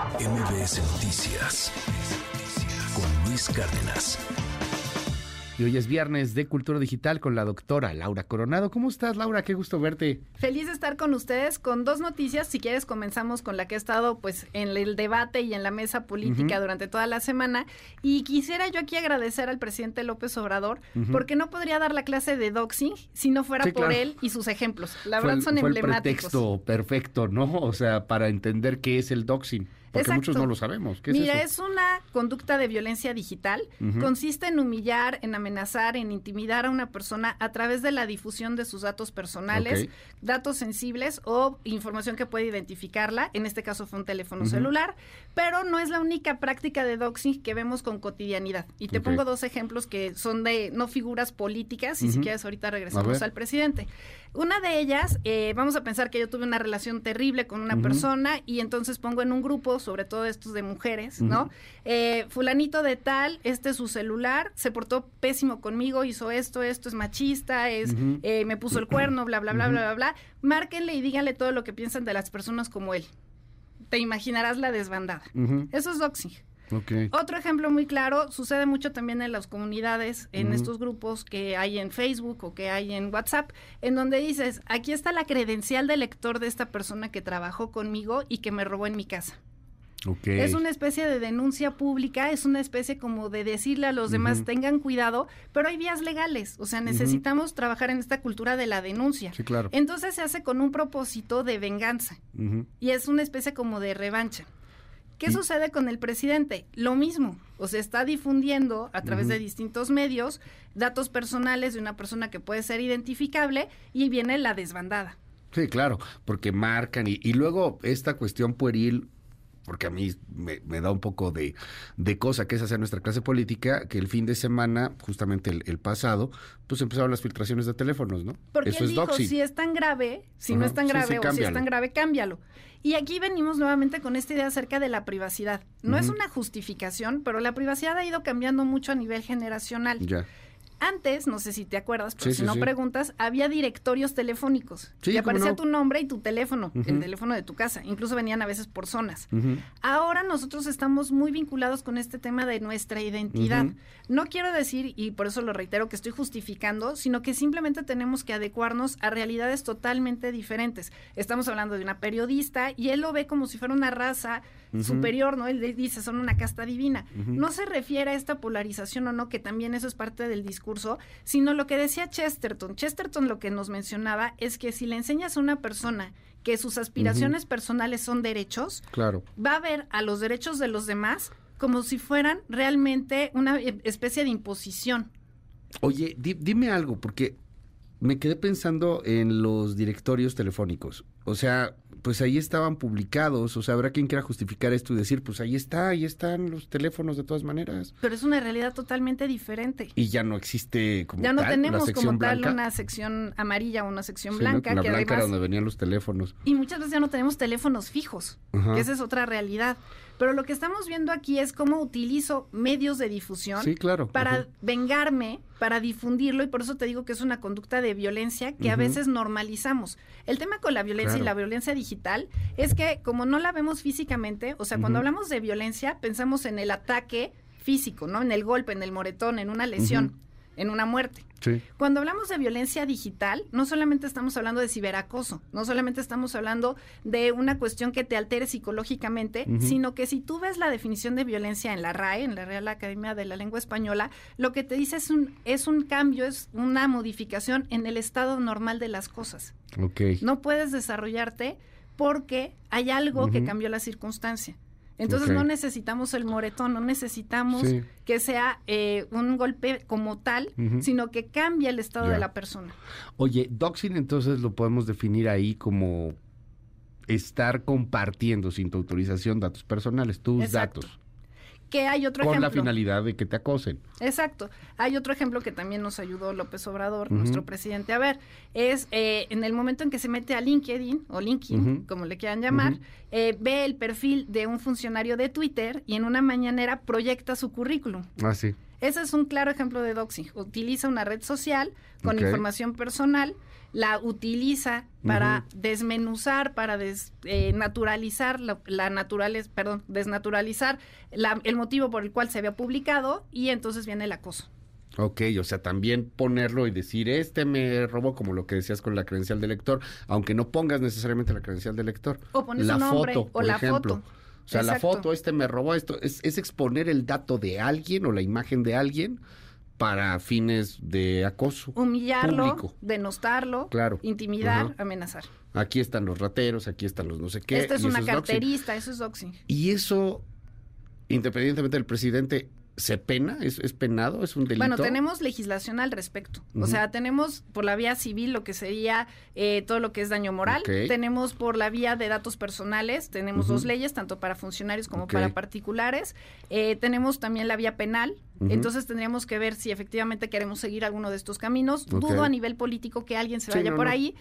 MBS Noticias con Luis Cárdenas. Y hoy es viernes de Cultura Digital con la doctora Laura Coronado. ¿Cómo estás, Laura? Qué gusto verte. Feliz de estar con ustedes con dos noticias. Si quieres, comenzamos con la que ha estado pues en el debate y en la mesa política durante toda la semana. Y quisiera yo aquí agradecer al presidente López Obrador porque no podría dar la clase de doxing si no fuera por él y sus ejemplos. La verdad son fue emblemáticos. El pretexto perfecto, ¿no? O sea, para entender qué es el doxing. Porque muchos no lo sabemos. ¿Qué Mira, es, una conducta de violencia digital. Consiste en humillar, en amenazar, en intimidar a una persona a través de la difusión de sus datos personales, datos sensibles o información que puede identificarla. En este caso fue un teléfono celular. Pero no es la única práctica de doxing que vemos con cotidianidad. Y te pongo dos ejemplos que son de no figuras políticas, y si quieres ahorita regresamos al presidente. Una de ellas, eh, vamos a pensar que yo tuve una relación terrible con una persona y entonces pongo en un grupo, sobre todo estos de mujeres, ¿no? Eh, fulanito de tal, este es su celular, se portó pésimo conmigo, hizo esto, esto es machista, es eh, me puso el cuerno, bla, bla, bla, bla, bla, bla. Márquenle y díganle todo lo que piensan de las personas como él. Te imaginarás la desbandada. Eso es doxing. Otro ejemplo muy claro, sucede mucho también en las comunidades, en estos grupos que hay en Facebook o que hay en WhatsApp, en donde dices, aquí está la credencial de lector de esta persona que trabajó conmigo y que me robó en mi casa. Es una especie de denuncia pública, es una especie como de decirle a los demás tengan cuidado, pero hay vías legales, o sea, necesitamos trabajar en esta cultura de la denuncia. Sí, claro. Entonces se hace con un propósito de venganza y es una especie como de revancha. ¿Qué sucede con el presidente? Lo mismo, o se está difundiendo a través de distintos medios datos personales de una persona que puede ser identificable y viene la desbandada. Sí, claro, porque marcan y, y luego esta cuestión pueril porque a mí me, da un poco de, cosa que es hacer nuestra clase política, que el fin de semana, justamente el, pasado, pues empezaron las filtraciones de teléfonos, ¿no? Porque Eso es dijo, si es tan grave, si no es tan grave o si es tan grave, cámbialo. Y aquí venimos nuevamente con esta idea acerca de la privacidad. No es una justificación, pero la privacidad ha ido cambiando mucho a nivel generacional. Ya. Antes, no sé si te acuerdas, pero si no preguntas, había directorios telefónicos. y aparecía tu nombre y tu teléfono, el teléfono de tu casa. Incluso venían a veces por zonas. Ahora nosotros estamos muy vinculados con este tema de nuestra identidad. No quiero decir, y por eso lo reitero, que estoy justificando, sino que simplemente tenemos que adecuarnos a realidades totalmente diferentes. Estamos hablando de una periodista y él lo ve como si fuera una raza superior, ¿no? Él dice, son una casta divina. No se refiere a esta polarización o no, que también eso es parte del discurso, sino lo que decía Chesterton. Chesterton lo que nos mencionaba es que si le enseñas a una persona que sus aspiraciones personales son derechos, claro. va a ver a los derechos de los demás como si fueran realmente una e, especie de imposición. Oye, dime algo, porque me quedé pensando en los directorios telefónicos. O sea, pues ahí estaban publicados, o sea, habrá quien quiera justificar esto y decir, pues ahí está, ahí están los teléfonos de todas maneras. Pero es una realidad totalmente diferente. Y ya no existe como Ya no tal, tenemos como tal una sección amarilla o una sección blanca. la que blanca era donde venían los teléfonos. Y muchas veces ya no tenemos teléfonos fijos, que esa es otra realidad. Pero lo que estamos viendo aquí es cómo utilizo medios de difusión claro. para vengarme, para difundirlo, y por eso te digo que es una conducta de violencia que a veces normalizamos. El tema con la violencia y la violencia digital es que como no la vemos físicamente, o sea, cuando hablamos de violencia, pensamos en el ataque físico, ¿no? En el golpe, en el moretón, en una lesión en una muerte. Cuando hablamos de violencia digital, no solamente estamos hablando de ciberacoso, no solamente estamos hablando de una cuestión que te altere psicológicamente, sino que si tú ves la definición de violencia en la RAE, en la Real Academia de la Lengua Española, lo que te dice es un, es un cambio, es una modificación en el estado normal de las cosas. No puedes desarrollarte porque hay algo que cambió la circunstancia. Entonces no necesitamos el moretón, no necesitamos que sea eh, un golpe como tal, sino que cambie el estado de la persona. Oye, doxing entonces lo podemos definir ahí como estar compartiendo sin tu autorización datos personales, tus datos que hay otro Con ejemplo. la finalidad de que te acosen. Exacto. Hay otro ejemplo que también nos ayudó López Obrador, nuestro presidente, a ver, es eh, en el momento en que se mete a LinkedIn, o LinkedIn, como le quieran llamar, eh, ve el perfil de un funcionario de Twitter y en una mañanera proyecta su currículum. Ah, sí. Ese es un claro ejemplo de doxing. Utiliza una red social con información personal la utiliza para desmenuzar, para desnaturalizar eh, la, naturales, perdón, desnaturalizar el motivo por el cual se había publicado y entonces viene el acoso. Ok, o sea, también ponerlo y decir, este me robó, como lo que decías con la credencial del lector, aunque no pongas necesariamente la credencial del lector. O pones la nombre, foto, o la foto. O sea, la foto, este me robó esto, es, es exponer el dato de alguien o la imagen de alguien para fines de acoso. Humillarlo, denostarlo, claro. intimidar, amenazar. Aquí están los rateros, aquí están los no sé qué. Esto es una carterista, eso es doxing. Y eso, independientemente del presidente, ¿Se pena? ¿Es, penado? ¿Es un delito? Bueno, tenemos legislación al respecto. O sea, tenemos por la vía civil lo que sería eh, todo lo que es daño moral. Tenemos por la vía de datos personales, tenemos dos leyes, tanto para funcionarios como para particulares. Eh, tenemos también la vía penal. Entonces tendríamos que ver si efectivamente queremos seguir alguno de estos caminos. Dudo a nivel político que alguien se vaya por ahí.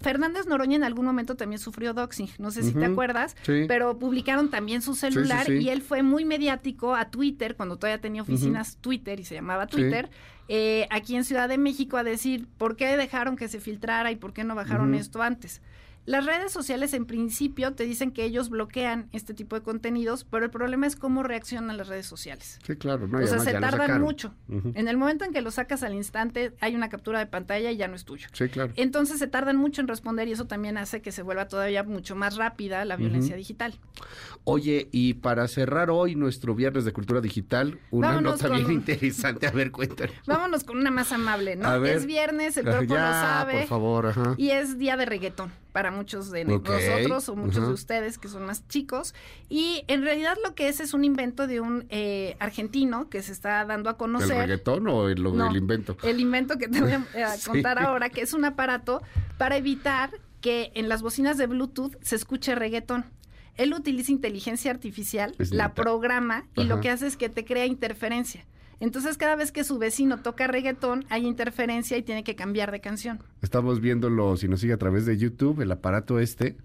Fernández Noroña en algún momento también sufrió doxing, no sé si te acuerdas, pero publicaron también su celular y él fue muy mediático a Twitter, cuando todavía tenía oficinas Twitter y se llamaba Twitter, eh, aquí en Ciudad de México a decir por qué dejaron que se filtrara y por qué no bajaron esto antes. Las redes sociales en principio te dicen que ellos bloquean este tipo de contenidos, pero el problema es cómo reaccionan las redes sociales. Sí, claro. No, o sea, se tardan mucho. En el momento en que lo sacas al instante, hay una captura de pantalla y ya no es tuyo. Sí, claro. Entonces se tardan mucho en responder y eso también hace que se vuelva todavía mucho más rápida la violencia digital. Oye, y para cerrar hoy nuestro viernes de cultura digital, una nota bien interesante. A ver, cuéntanos. Vámonos con una más amable, ¿no? Es viernes, el cuerpo lo sabe. Por favor, ajá. Y es día de reggaetón para muchos de nosotros o muchos de ustedes que son más chicos. Y en realidad lo que es es un invento de un eh, argentino que se está dando a conocer. ¿El reggaetón o el, invento? El invento que te voy a contar ahora, que es un aparato para evitar que en las bocinas de Bluetooth se escuche reggaetón. Él utiliza inteligencia artificial, la programa y lo que hace es que te crea interferencia. Entonces cada vez que su vecino toca reggaetón hay interferencia y tiene que cambiar de canción. Estamos viéndolo, si nos sigue a través de YouTube, el aparato este.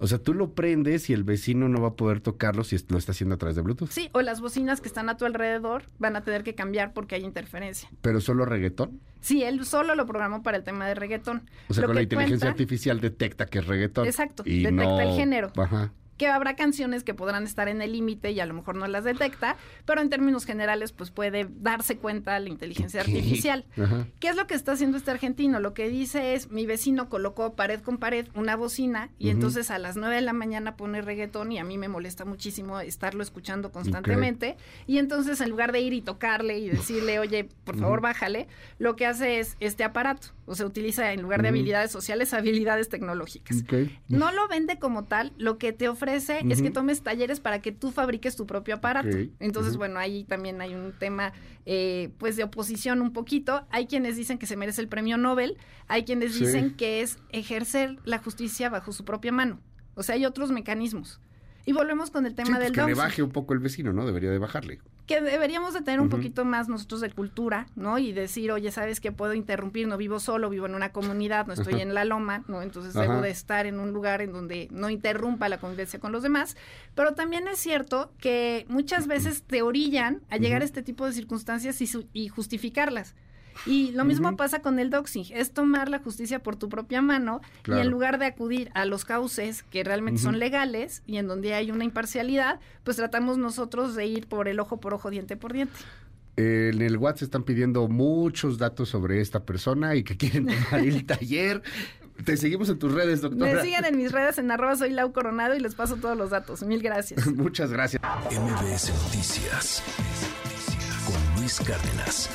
O sea, tú lo prendes y el vecino no va a poder tocarlo si lo está haciendo a través de Bluetooth. Sí, o las bocinas que están a tu alrededor van a tener que cambiar porque hay interferencia. ¿Pero solo reggaetón? Sí, él solo lo programó para el tema de reggaetón. O sea, con la inteligencia artificial detecta que es reggaetón. Exacto, detecta el género. Ajá que habrá canciones que podrán estar en el límite y a lo mejor no las detecta, pero en términos generales pues puede darse cuenta la inteligencia artificial. ¿Qué es lo que está haciendo este argentino? Lo que dice es, mi vecino colocó pared con pared una bocina y entonces a las 9 de la mañana pone reggaetón y a mí me molesta muchísimo estarlo escuchando constantemente. Y entonces en lugar de ir y tocarle y decirle, oye, por favor bájale, lo que hace es este aparato, o se utiliza en lugar de habilidades sociales, habilidades tecnológicas. No lo vende como tal, lo que te ofrece es que tomes talleres para que tú fabriques tu propio aparato. Entonces, bueno, ahí también hay un tema eh, pues de oposición un poquito. Hay quienes dicen que se merece el premio Nobel, hay quienes dicen que es ejercer la justicia bajo su propia mano. O sea, hay otros mecanismos. Y volvemos con el tema pues del que le baje un poco el vecino, ¿no? Debería de bajarle. Que deberíamos de tener un poquito más nosotros de cultura, ¿no? Y decir, oye, ¿sabes qué puedo interrumpir? No vivo solo, vivo en una comunidad, no estoy en la loma, ¿no? Entonces debo de estar en un lugar en donde no interrumpa la convivencia con los demás. Pero también es cierto que muchas veces te orillan a llegar a este tipo de circunstancias y, y justificarlas. Y lo mismo pasa con el doxing, es tomar la justicia por tu propia mano y en lugar de acudir a los cauces que realmente son legales y en donde hay una imparcialidad, pues tratamos nosotros de ir por el ojo por ojo, diente por diente. en el WhatsApp están pidiendo muchos datos sobre esta persona y que quieren tomar el taller. Te seguimos en tus redes, doctora. Me siguen en mis redes en arroba soy Lau Coronado y les paso todos los datos. Mil gracias. Muchas gracias. MBS Noticias con Luis Cárdenas.